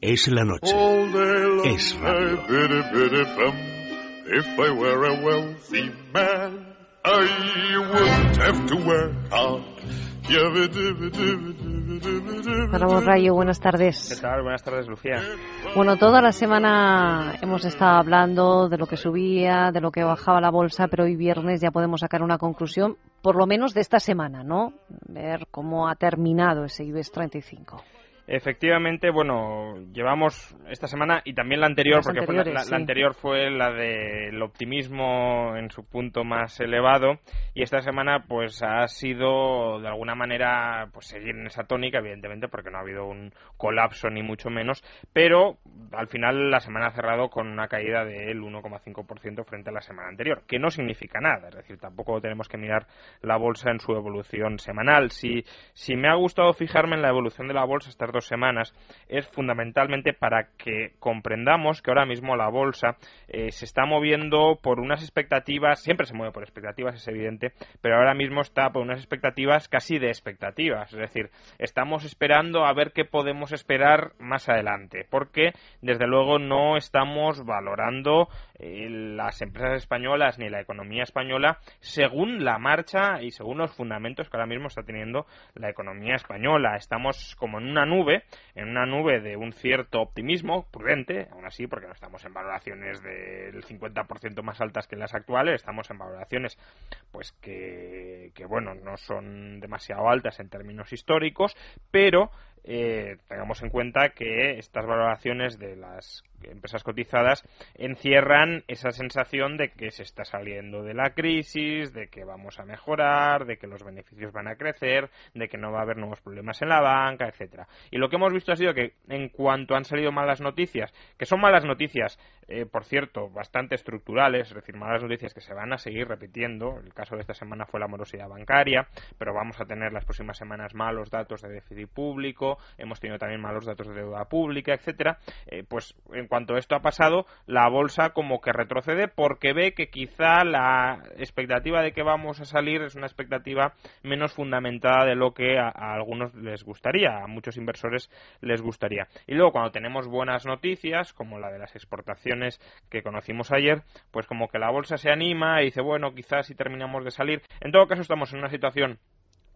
Es la noche. Es radio. If I were a wealthy man, I wouldn't have to work hard. Ramón Rayo, buenas tardes. ¿Qué tal? Buenas tardes, Lucía. Bueno, toda la semana hemos estado hablando de lo que subía, de lo que bajaba la bolsa, pero hoy viernes ya podemos sacar una conclusión, por lo menos de esta semana, ¿no? Ver cómo ha terminado ese IBEX 35. Efectivamente, bueno, llevamos esta semana y también la anterior, Las porque fue la, anterior fue la del optimismo en su punto más elevado y esta semana pues ha sido de alguna manera pues seguir en esa tónica, evidentemente, porque no ha habido un colapso ni mucho menos, pero al final la semana ha cerrado con una caída del 1,5% frente a la semana anterior, que no significa nada, es decir, tampoco tenemos que mirar la bolsa en su evolución semanal. Si, si me ha gustado fijarme en la evolución de la bolsa estas dos semanas, es fundamentalmente para que comprendamos que ahora mismo la bolsa eh, se está moviendo por unas expectativas, siempre se mueve por expectativas, es evidente, pero ahora mismo está por unas expectativas casi de expectativas, es decir, estamos esperando a ver qué podemos esperar más adelante, porque desde luego no estamos valorando las empresas españolas ni la economía española según la marcha y según los fundamentos que ahora mismo está teniendo la economía española. Estamos como en una nube, en una nube de un cierto optimismo prudente, aún así, porque no estamos en valoraciones del 50% más altas que las actuales, estamos en valoraciones pues que, que bueno, no son demasiado altas en términos históricos, pero eh, tengamos en cuenta que estas valoraciones de las empresas cotizadas encierran esa sensación de que se está saliendo de la crisis, de que vamos a mejorar, de que los beneficios van a crecer, de que no va a haber nuevos problemas en la banca, etcétera. Y lo que hemos visto ha sido que en cuanto han salido malas noticias, que son malas noticias, eh, por cierto, bastante estructurales, es decir, malas noticias que se van a seguir repitiendo. El caso de esta semana fue la morosidad bancaria, pero vamos a tener las próximas semanas malos datos de déficit público, hemos tenido también malos datos de deuda pública, etcétera. Eh, pues en cuanto esto ha pasado, la bolsa como que retrocede porque ve que quizá la expectativa de que vamos a salir es una expectativa menos fundamentada de lo que a, a algunos les gustaría, a muchos inversores les gustaría. Y luego cuando tenemos buenas noticias, como la de las exportaciones que conocimos ayer, pues como que la bolsa se anima y dice, bueno, quizás si terminamos de salir. En todo caso estamos en una situación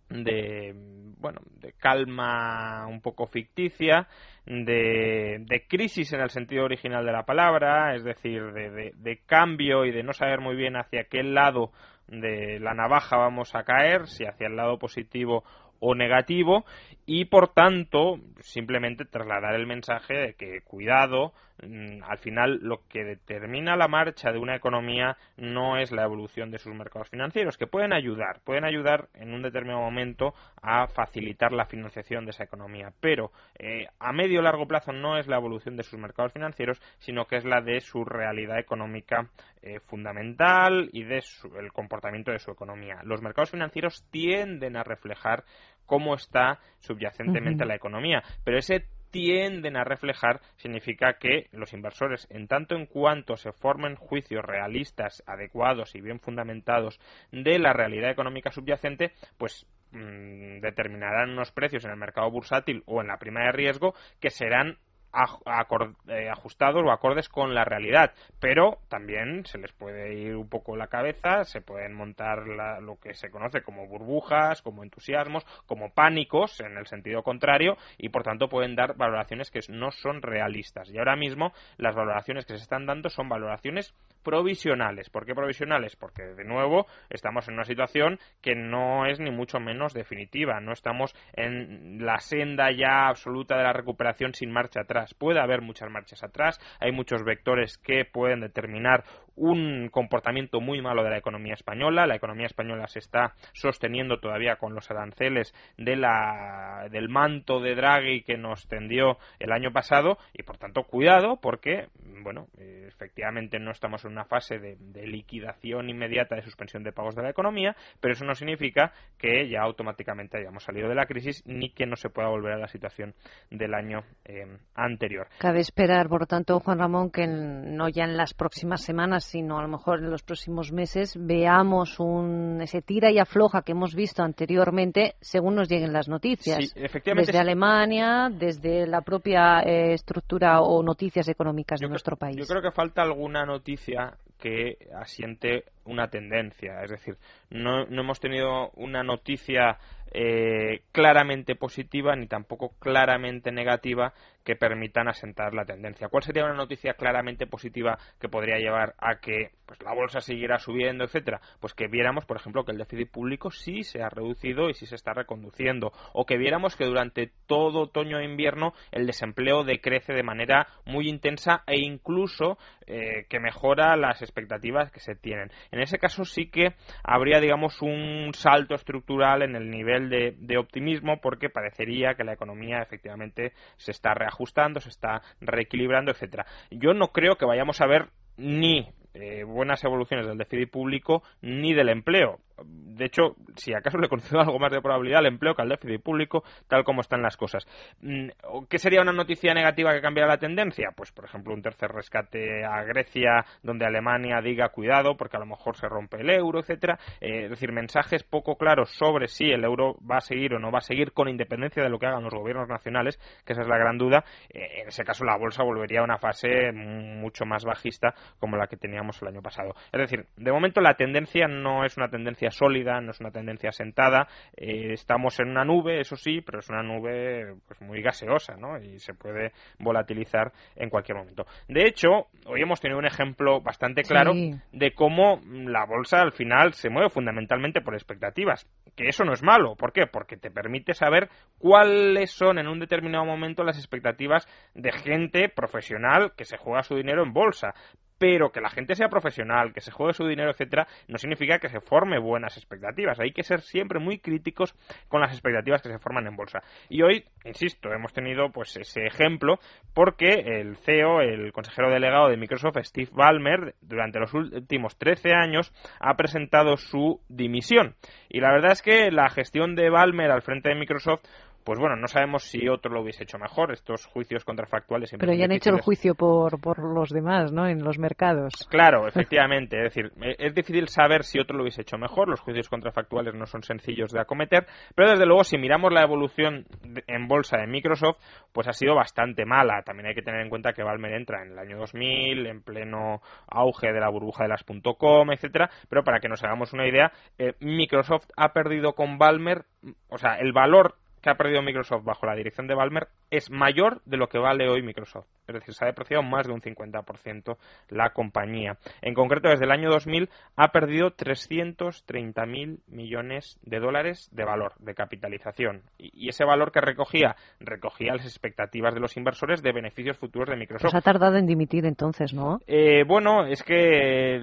de bueno de calma un poco ficticia de, de crisis en el sentido original de la palabra es decir de, de- de cambio y de no saber muy bien hacia qué lado de la navaja vamos a caer si hacia el lado positivo o negativo y por tanto simplemente trasladar el mensaje de que cuidado mm, al final lo que determina la marcha de una economía no es la evolución de sus mercados financieros que pueden ayudar pueden ayudar en un determinado momento a facilitar la financiación de esa economía. Pero eh, a medio o largo plazo no es la evolución de sus mercados financieros sino que es la de su realidad económica eh, fundamental y de su- el comportamiento de su economía los mercados financieros tienden a reflejar cómo está subyacentemente la economía. Pero ese tienden a reflejar significa que los inversores, en tanto en cuanto se formen juicios realistas, adecuados y bien fundamentados de la realidad económica subyacente, pues mm, determinarán unos precios en el mercado bursátil o en la prima de riesgo que serán ajustados o acordes con la realidad, pero también se les puede ir un poco la cabeza, se pueden montar la- lo que se conoce como burbujas, como entusiasmos, como pánicos en el sentido contrario y por tanto pueden dar valoraciones que no son realistas. Y ahora mismo las valoraciones que se están dando son valoraciones provisionales. ¿Por qué provisionales? Porque de nuevo estamos en una situación que no es ni mucho menos definitiva, no estamos en la senda ya absoluta de la recuperación sin marcha atrás. Puede haber muchas marchas atrás, hay muchos vectores que pueden determinar un comportamiento muy malo de la economía española. La economía española se está sosteniendo todavía con los aranceles de la, del manto de Draghi que nos tendió el año pasado y por tanto cuidado porque, bueno, efectivamente no estamos en una fase de, de liquidación inmediata de suspensión de pagos de la economía, pero eso no significa que ya automáticamente hayamos salido de la crisis ni que no se pueda volver a la situación del año eh, anterior. Cabe esperar, por lo tanto, Juan Ramón, que en- no ya en las próximas semanas, sino a lo mejor en los próximos meses veamos un, ese tira y afloja que hemos visto anteriormente según nos lleguen las noticias. Desde Alemania, desde la propia eh, estructura o noticias económicas de nuestro país. Yo creo que falta alguna noticia que asiente una tendencia. Es decir, no, no hemos tenido una noticia eh, claramente positiva ni tampoco claramente negativa que permitan asentar la tendencia. ¿Cuál sería una noticia claramente positiva que podría llevar a que pues, la bolsa siguiera subiendo, etcétera? Pues que viéramos, por ejemplo, que el déficit público sí se ha reducido y sí se está reconduciendo, o que viéramos que durante todo otoño e invierno el desempleo decrece de manera muy intensa e incluso eh, que mejora las expectativas que se tienen. En ese caso sí que habría, digamos, un salto estructural en el nivel de, optimismo porque parecería que la economía efectivamente se está reajustando ajustando, se está reequilibrando, etcétera. Yo no creo que vayamos a ver ni eh, buenas evoluciones del déficit público ni del empleo de hecho, si acaso le concedo algo más de probabilidad al empleo que al déficit público, tal como están las cosas. Mm, ¿Qué sería una noticia negativa que cambiara la tendencia? Pues, por ejemplo, un tercer rescate a Grecia, donde Alemania diga cuidado, porque a lo mejor se rompe el euro, etcétera. Eh, es decir, mensajes poco claros sobre si el euro va a seguir o no va a seguir, con independencia de lo que hagan los gobiernos nacionales, que esa es la gran duda. Eh, en ese caso, la bolsa volvería a una fase mucho más bajista como la que teníamos el año pasado. Es decir, de momento la tendencia no es una tendencia sólida, no es una tendencia sentada. Eh, estamos en una nube, eso sí, pero es una nube pues muy gaseosa, ¿no? Y se puede volatilizar en cualquier momento. De hecho, hoy hemos tenido un ejemplo bastante claro de cómo la bolsa al final se mueve fundamentalmente por expectativas. Que eso no es malo. ¿Por qué? Porque te permite saber cuáles son en un determinado momento las expectativas de gente profesional que se juega su dinero en bolsa pero que la gente sea profesional, que se juegue su dinero, etcétera, no significa que se forme buenas expectativas. Hay que ser siempre muy críticos con las expectativas que se forman en bolsa. Y hoy, insisto, hemos tenido pues ese ejemplo porque el CEO, el consejero delegado de Microsoft, Steve Ballmer, durante los últimos 13 años ha presentado su dimisión. Y la verdad es que la gestión de Ballmer al frente de Microsoft pues bueno, no sabemos si otro lo hubiese hecho mejor. Estos juicios contrafactuales. Pero ya han hecho el juicio por, por los demás, ¿no? En los mercados. Claro, efectivamente. es decir, e, es difícil saber si otro lo hubiese hecho mejor. Los juicios contrafactuales no son sencillos de acometer. Pero desde luego, si miramos la evolución en bolsa de Microsoft, pues ha sido bastante mala. También hay que tener en cuenta que Valmer entra en el año 2000, en pleno auge de la burbuja de las .com, etcétera. Pero para que nos hagamos una idea, eh, Microsoft ha perdido con Valmer, o sea, el valor que ha perdido Microsoft bajo la dirección de Balmer es mayor de lo que vale hoy Microsoft. Es decir, se ha depreciado más de un 50% la compañía. En concreto, desde el año 2000 ha perdido 330.000 millones de dólares de valor, de capitalización. Y, ese valor que recogía, recogía las expectativas de los inversores de beneficios futuros de Microsoft. Pues ha tardado en dimitir entonces, ¿no? Eh, bueno, es que,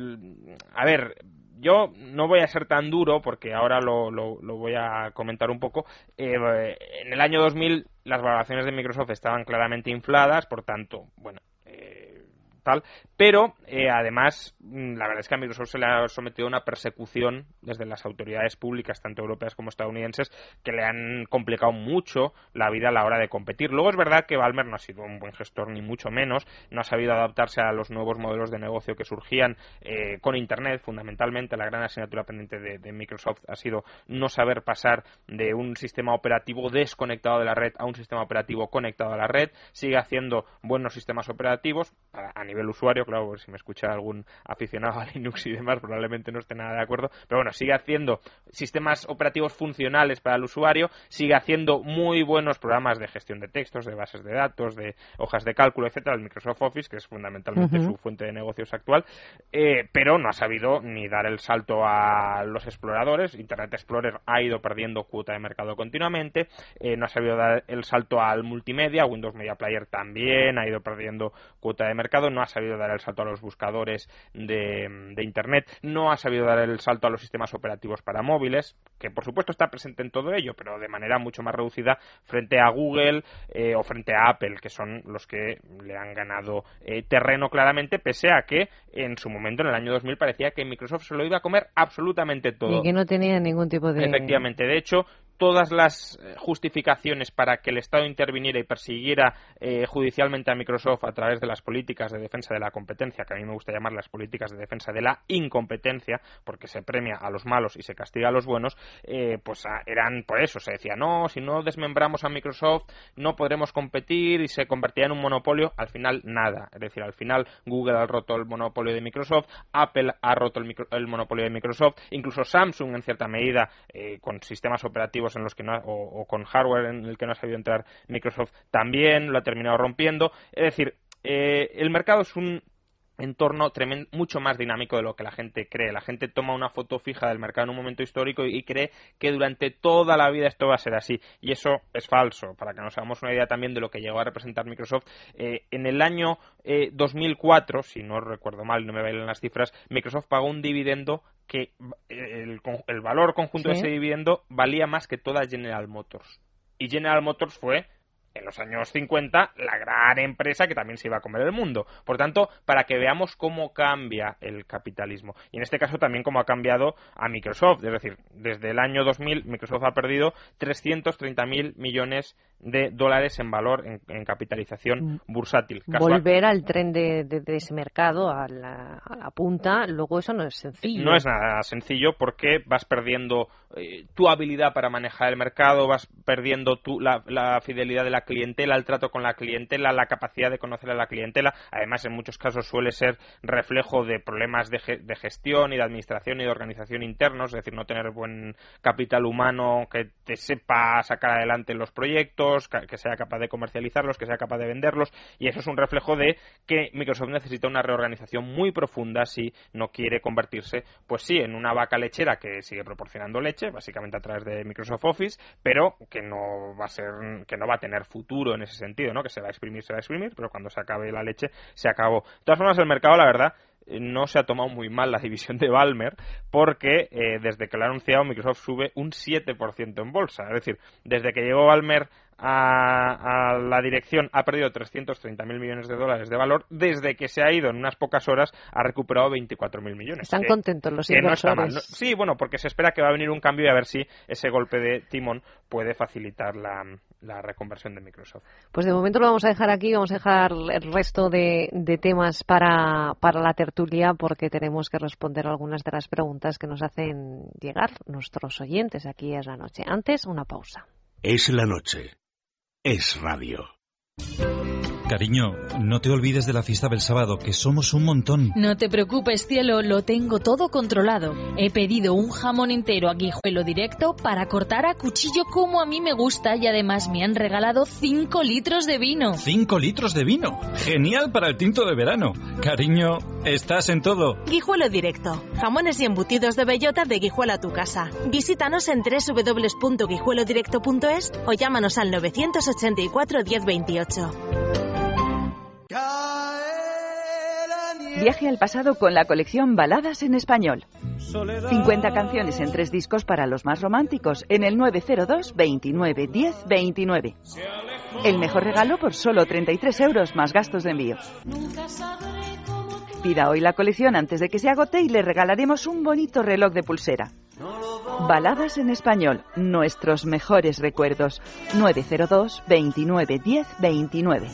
a ver, yo no voy a ser tan duro porque ahora lo, lo, voy a comentar un poco. Eh, en el año 2000 las valoraciones de Microsoft estaban claramente infladas, por tanto, bueno, tal, pero eh, además mm, la verdad es que a Microsoft se le ha sometido a una persecución desde las autoridades públicas, tanto europeas como estadounidenses, que le han complicado mucho la vida a la hora de competir. Luego es verdad que Balmer no ha sido un buen gestor, ni mucho menos, no ha sabido adaptarse a los nuevos modelos de negocio que surgían eh, con Internet, fundamentalmente la gran asignatura pendiente de, Microsoft ha sido no saber pasar de un sistema operativo desconectado de la red a un sistema operativo conectado a la red, sigue haciendo buenos sistemas operativos a, nivel usuario, claro, si me escucha algún aficionado a Linux y demás, probablemente no esté nada de acuerdo, pero bueno, sigue haciendo sistemas operativos funcionales para el usuario, sigue haciendo muy buenos programas de gestión de textos, de bases de datos, de hojas de cálculo, etcétera, el Microsoft Office, que es fundamentalmente su fuente de negocios actual, eh, pero no ha sabido ni dar el salto a los exploradores. Internet Explorer ha ido perdiendo cuota de mercado continuamente, eh, no ha sabido dar el salto al multimedia, Windows Media Player también ha ido perdiendo cuota de mercado, no ha sabido dar el salto a los buscadores de, Internet, no ha sabido dar el salto a los sistemas operativos para móviles, que por supuesto está presente en todo ello, pero de manera mucho más reducida frente a Google eh, o frente a Apple, que son los que le han ganado eh, terreno claramente, pese a que en su momento, en el año 2000, parecía que Microsoft se lo iba a comer absolutamente todo. Y que no tenía ningún tipo de... Efectivamente, de hecho, todas las eh, justificaciones para que el Estado interviniera y persiguiera eh, judicialmente a Microsoft a través de las políticas de defensa de la competencia, que a mí me gusta llamar las políticas de defensa de la incompetencia, porque se premia a los malos y se castiga a los buenos, eh, pues ah, eran por eso. Se decía, no, si no desmembramos a Microsoft, no podremos competir y se convertía en un monopolio. Al final, nada. Es decir, al final, Google ha roto el monopolio de Microsoft, Apple ha roto el, monopolio de Microsoft, incluso Samsung, en cierta medida, con sistemas operativos en los que no, o, con hardware en el que no ha sabido entrar Microsoft, también lo ha terminado rompiendo. Es decir, eh, el mercado es un entorno tremendo, mucho más dinámico de lo que la gente cree. La gente toma una foto fija del mercado en un momento histórico y, cree que durante toda la vida esto va a ser así. Y eso es falso. Para que nos hagamos una idea también de lo que llegó a representar Microsoft, eh, en el año 2004, eh, si no recuerdo mal, no me bailan las cifras, Microsoft pagó un dividendo que eh, el, valor conjunto de ese dividendo valía más que toda General Motors. Y General Motors fue en los años 50 la gran empresa que también se iba a comer el mundo. Por tanto, para que veamos cómo cambia el capitalismo. Y en este caso también cómo ha cambiado a Microsoft. Es decir, desde el año 2000 Microsoft ha perdido 330.000 millones de dólares en valor en, capitalización mm. bursátil. Volver al tren de, ese mercado, a la, punta, luego eso no es sencillo. No es nada sencillo porque vas perdiendo eh, tu habilidad para manejar el mercado, vas perdiendo tu, la, la fidelidad de la clientela, el trato con la clientela, la capacidad de conocer a la clientela. Además, en muchos casos suele ser reflejo de problemas de, gestión y de administración y de organización internos, es decir, no tener buen capital humano que te sepa sacar adelante los proyectos, que sea capaz de comercializarlos, que sea capaz de venderlos. Y eso es un reflejo de que Microsoft necesita una reorganización muy profunda si no quiere convertirse, pues sí, en una vaca lechera que sigue proporcionando leche, básicamente a través de Microsoft Office, pero que no va a ser, que no va a tener futuro en ese sentido, ¿no? Que se va a exprimir, se va a exprimir, pero cuando se acabe la leche, se acabó. De todas formas, el mercado, la verdad, eh, no se ha tomado muy mal la división de Balmer porque eh, desde que lo ha anunciado Microsoft sube un 7% en bolsa. Es decir, desde que llegó Balmer a, la dirección ha perdido 330.000 millones de dólares de valor. Desde que se ha ido en unas pocas horas ha recuperado 24.000 millones. Están contentos los inversores. sí, bueno, porque se espera que va a venir un cambio y a ver si ese golpe de timón puede facilitar la, reconversión de Microsoft. Pues de momento lo vamos a dejar aquí, vamos a dejar el resto de, temas para, para la tertulia porque tenemos que responder algunas de las preguntas que nos hacen llegar nuestros oyentes aquí es la noche. Antes, una pausa. Es la noche es radio. Cariño, no te olvides de la fiesta del sábado, que somos un montón. No te preocupes, cielo, lo tengo todo controlado. He pedido un jamón entero a guijuelo directo para cortar a cuchillo como a mí me gusta y además me han regalado 5 litros de vino. ¿5 litros de vino? Genial para el tinto de verano. Cariño, estás en todo. Guijuelo directo. Jamones y embutidos de bellota de Guijuelo a tu casa. Visítanos en www.guijuelodirecto.es o llámanos al 984 1028. Viaje al pasado con la colección Baladas en Español. 50 canciones en tres discos para los más románticos en el 902 29 10 29. El mejor regalo por solo 33 euros más gastos de envío. Pida hoy la colección antes de que se agote y le regalaremos un bonito reloj de pulsera. Baladas en español, nuestros mejores recuerdos. 902 29 10 29.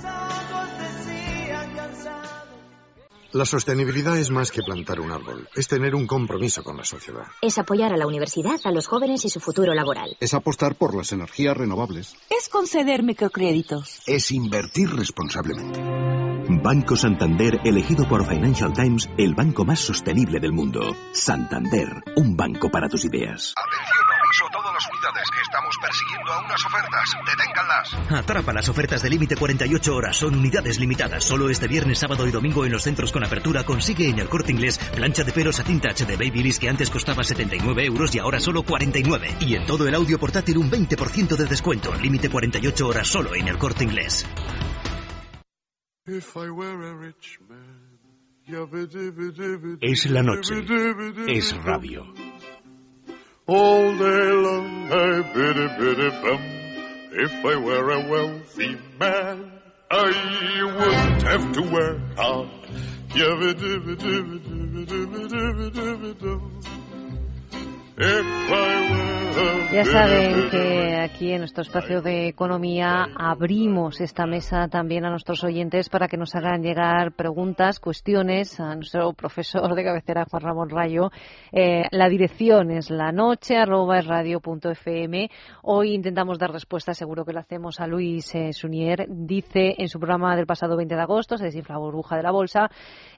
La sostenibilidad es más que plantar un árbol, es tener un compromiso con la sociedad. Es apoyar a la universidad, a los jóvenes y su futuro laboral. Es apostar por las energías renovables. Es conceder microcréditos. Es invertir responsablemente. Banco Santander, elegido por Financial Times, el banco más sostenible del mundo. Santander, un banco para tus ideas. Atención, todas las unidades. Estamos persiguiendo a unas ofertas. Deténganlas. Atrapa las ofertas de límite 48 horas. Son unidades limitadas. Solo este viernes, sábado y domingo en los centros con apertura consigue en el corte inglés plancha de pelos a tinta H de Babyliss que antes costaba 79 euros y ahora solo 49. Y en todo el audio portátil un 20% de descuento. Límite 48 horas solo en el corte inglés. Es la noche. Es radio. All day long I biddy biddy bum. If I were a wealthy man, I wouldn't have to work hard. If I were Ya saben que aquí en nuestro espacio de economía abrimos esta mesa también a nuestros oyentes para que nos hagan llegar preguntas, cuestiones a nuestro profesor de cabecera, Juan Ramón Rayo. Eh, la dirección es la noche radio.fm. Hoy intentamos dar respuesta, seguro que lo hacemos a Luis eh, Sunier. Dice en su programa del pasado 20 de agosto, se desinfla burbuja de la bolsa,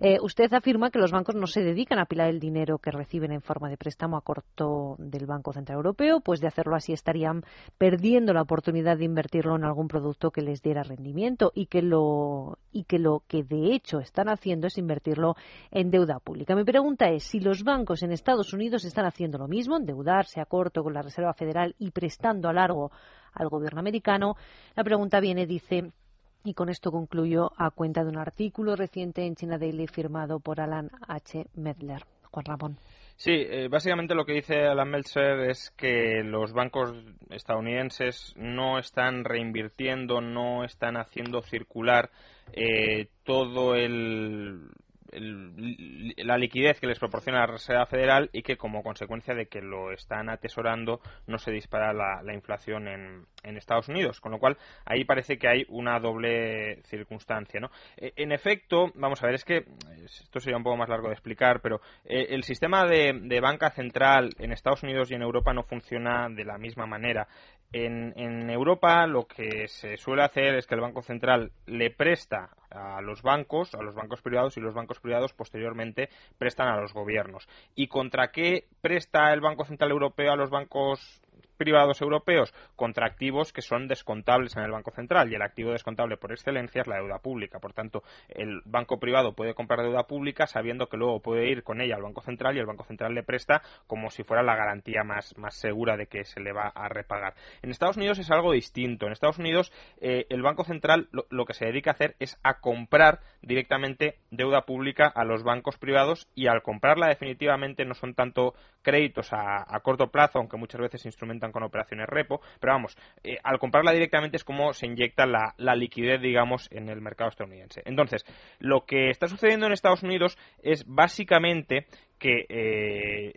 eh, usted afirma que los bancos no se dedican a apilar el dinero que reciben en forma de préstamo a corto del Banco Central Europeo, pues de hacerlo así estarían perdiendo la oportunidad de invertirlo en algún producto que les diera rendimiento y que lo y que lo que de hecho están haciendo es invertirlo en deuda pública. Mi pregunta es si los bancos en Estados Unidos están haciendo lo mismo, endeudarse a corto con la Reserva Federal y prestando a largo al gobierno americano. La pregunta viene, dice, y con esto concluyo a cuenta de un artículo reciente en China Daily firmado por Alan H. Medler. Juan Ramón. Sí, eh, básicamente lo que dice Alan Meltzer es que los bancos estadounidenses no están reinvirtiendo, no están haciendo circular eh, todo el la liquidez que les proporciona la Reserva Federal y que como consecuencia de que lo están atesorando no se dispara la, inflación en, Estados Unidos. Con lo cual ahí parece que hay una doble circunstancia. ¿no? E, en efecto, vamos a ver, es que esto sería un poco más largo de explicar, pero eh, el sistema de, de banca central en Estados Unidos y en Europa no funciona de la misma manera. En, en, Europa lo que se suele hacer es que el Banco Central le presta a los bancos, a los bancos privados y los bancos privados posteriormente prestan a los gobiernos. ¿Y contra qué presta el Banco Central Europeo a los bancos privados europeos contra activos que son descontables en el Banco Central y el activo descontable por excelencia es la deuda pública. Por tanto, el banco privado puede comprar deuda pública sabiendo que luego puede ir con ella al Banco Central y el Banco Central le presta como si fuera la garantía más, más segura de que se le va a repagar. En Estados Unidos es algo distinto. En Estados Unidos eh, el Banco Central lo, lo que se dedica a hacer es a comprar directamente deuda pública a los bancos privados y al comprarla definitivamente no son tanto créditos a, a corto plazo, aunque muchas veces se instrumentan con operaciones repo, pero vamos, eh, al comprarla directamente es como se inyecta la, liquidez, digamos, en el mercado estadounidense. Entonces, lo que está sucediendo en Estados Unidos es básicamente que eh,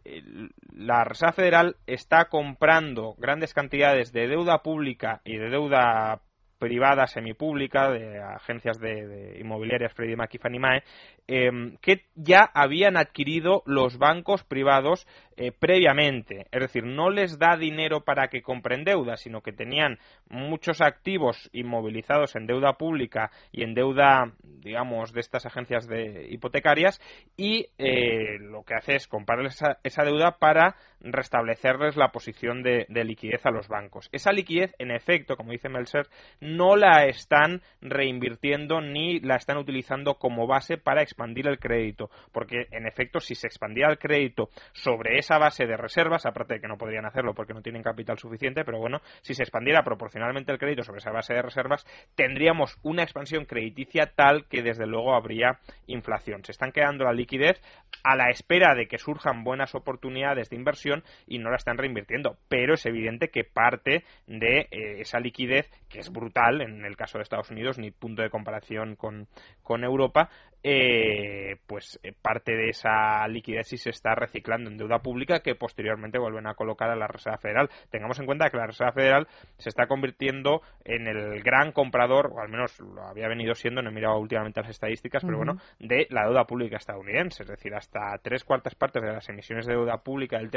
la Reserva Federal está comprando grandes cantidades de deuda pública y de deuda privada semipública de agencias de, inmobiliarias Freddie Mac y Fannie Mae eh, que ya habían adquirido los bancos privados eh, previamente. Es decir, no les da dinero para que compren deuda, sino que tenían muchos activos inmovilizados en deuda pública y en deuda, digamos, de estas agencias de hipotecarias y eh, lo que hace es comprarles esa, esa, deuda para restablecerles la posición de, de, liquidez a los bancos. Esa liquidez, en efecto, como dice Melser, no la están reinvirtiendo ni la están utilizando como base para expandir el crédito, porque en efecto si se expandiera el crédito sobre esa base de reservas, aparte de que no podrían hacerlo porque no tienen capital suficiente, pero bueno, si se expandiera proporcionalmente el crédito sobre esa base de reservas, tendríamos una expansión crediticia tal que desde luego habría inflación. Se están quedando la liquidez a la espera de que surjan buenas oportunidades de inversión y no la están reinvirtiendo, pero es evidente que parte de eh, esa liquidez, que es brutal en el caso de Estados Unidos, ni punto de comparación con, con Europa, eh, pues eh, parte de esa liquidez sí se está reciclando en deuda pública que posteriormente vuelven a colocar a la Reserva Federal. Tengamos en cuenta que la Reserva Federal se está convirtiendo en el gran comprador, o al menos lo había venido siendo, no he mirado últimamente las estadísticas, pero bueno, de la deuda pública estadounidense. Es decir, hasta tres cuartas partes de las emisiones de deuda pública del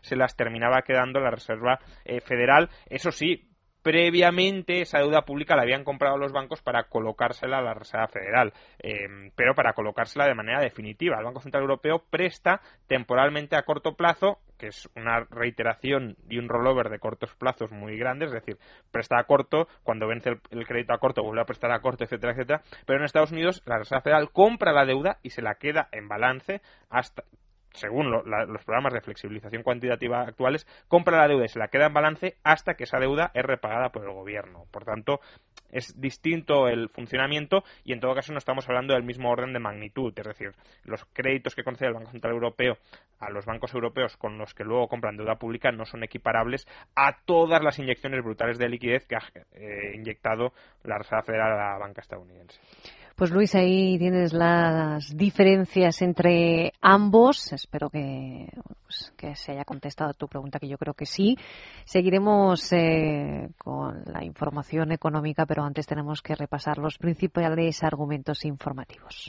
Se las terminaba quedando la Reserva eh, Federal. Eso sí, previamente esa deuda pública la habían comprado los bancos para colocársela a la Reserva Federal, eh, pero para colocársela de manera definitiva. El Banco Central Europeo presta temporalmente a corto plazo, que es una reiteración y un rollover de cortos plazos muy grandes, es decir, presta a corto, cuando vence el, el crédito a corto vuelve a prestar a corto, etcétera, etcétera. Pero en Estados Unidos la Reserva Federal compra la deuda y se la queda en balance hasta según lo, la, los programas de flexibilización cuantitativa actuales, compra la deuda y se la queda en balance hasta que esa deuda es repagada por el gobierno. Por tanto, es distinto el funcionamiento y en todo caso no estamos hablando del mismo orden de magnitud. Es decir, los créditos que concede el Banco Central Europeo a los bancos europeos con los que luego compran deuda pública no son equiparables a todas las inyecciones brutales de liquidez que ha eh, inyectado la Reserva Federal a la banca estadounidense. Pues Luis, ahí tienes las diferencias entre ambos. Espero que, pues, que se haya contestado tu pregunta, que yo creo que sí. Seguiremos eh, con la información económica, pero antes tenemos que repasar los principales argumentos informativos.